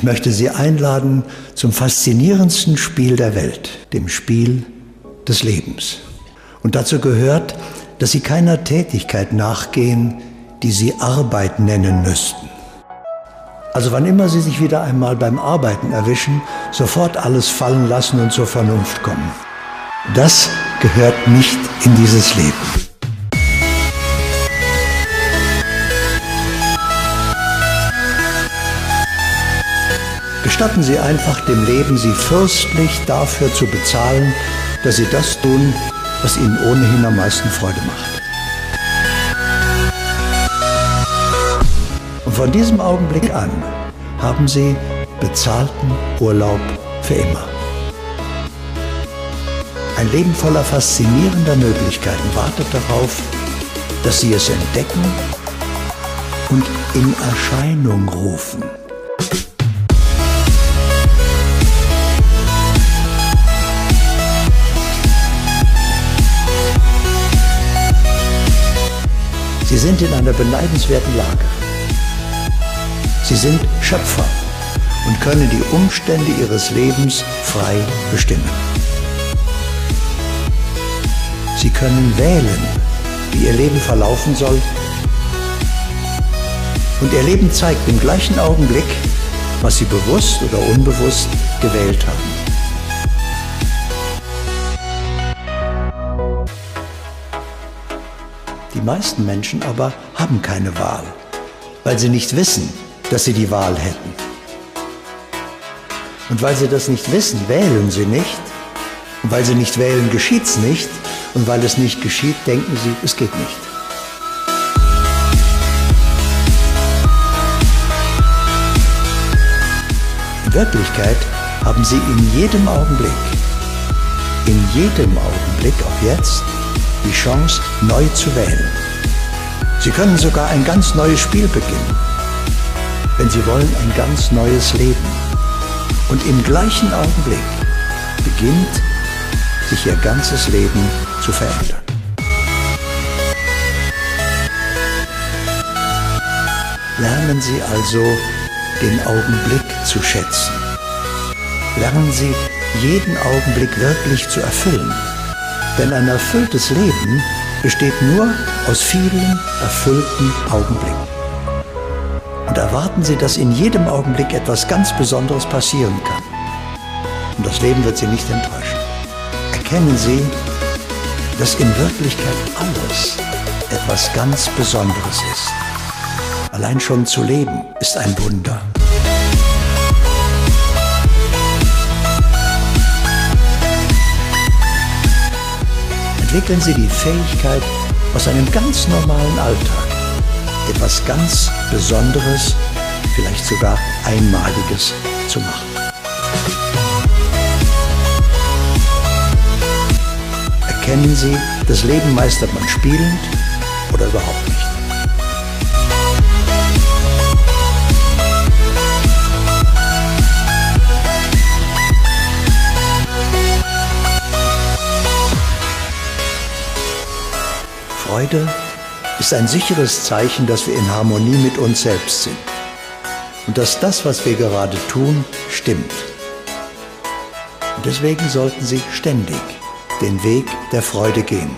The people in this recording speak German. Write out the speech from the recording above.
Ich möchte Sie einladen zum faszinierendsten Spiel der Welt, dem Spiel des Lebens. Und dazu gehört, dass Sie keiner Tätigkeit nachgehen, die Sie Arbeit nennen müssten. Also wann immer Sie sich wieder einmal beim Arbeiten erwischen, sofort alles fallen lassen und zur Vernunft kommen. Das gehört nicht in dieses Leben. Gestatten Sie einfach dem Leben, Sie fürstlich dafür zu bezahlen, dass Sie das tun, was Ihnen ohnehin am meisten Freude macht. Und von diesem Augenblick an haben Sie bezahlten Urlaub für immer. Ein Leben voller faszinierender Möglichkeiten wartet darauf, dass Sie es entdecken und in Erscheinung rufen. Sie sind in einer beneidenswerten Lage. Sie sind Schöpfer und können die Umstände ihres Lebens frei bestimmen. Sie können wählen, wie ihr Leben verlaufen soll. Und ihr Leben zeigt im gleichen Augenblick, was sie bewusst oder unbewusst gewählt haben. Die meisten Menschen aber haben keine Wahl, weil sie nicht wissen, dass sie die Wahl hätten. Und weil sie das nicht wissen, wählen sie nicht. Und weil sie nicht wählen, geschieht's nicht. Und weil es nicht geschieht, denken sie, es geht nicht. In Wirklichkeit haben sie in jedem Augenblick, in jedem Augenblick, auch jetzt, die Chance, neu zu wählen. Sie können sogar ein ganz neues Spiel beginnen, wenn Sie wollen, ein ganz neues Leben. Und im gleichen Augenblick beginnt sich Ihr ganzes Leben zu verändern. Lernen Sie also den Augenblick zu schätzen. Lernen Sie jeden Augenblick wirklich zu erfüllen. Denn ein erfülltes Leben besteht nur aus vielen erfüllten Augenblicken. Und erwarten Sie, dass in jedem Augenblick etwas ganz Besonderes passieren kann. Und das Leben wird Sie nicht enttäuschen. Erkennen Sie, dass in Wirklichkeit alles etwas ganz Besonderes ist. Allein schon zu leben ist ein Wunder. Entwickeln Sie die Fähigkeit, aus einem ganz normalen Alltag etwas ganz Besonderes, vielleicht sogar Einmaliges zu machen. Erkennen Sie, das Leben meistert man spielend oder überhaupt nicht. Freude ist ein sicheres Zeichen, dass wir in Harmonie mit uns selbst sind und dass das, was wir gerade tun, stimmt. Und deswegen sollten Sie ständig den Weg der Freude gehen.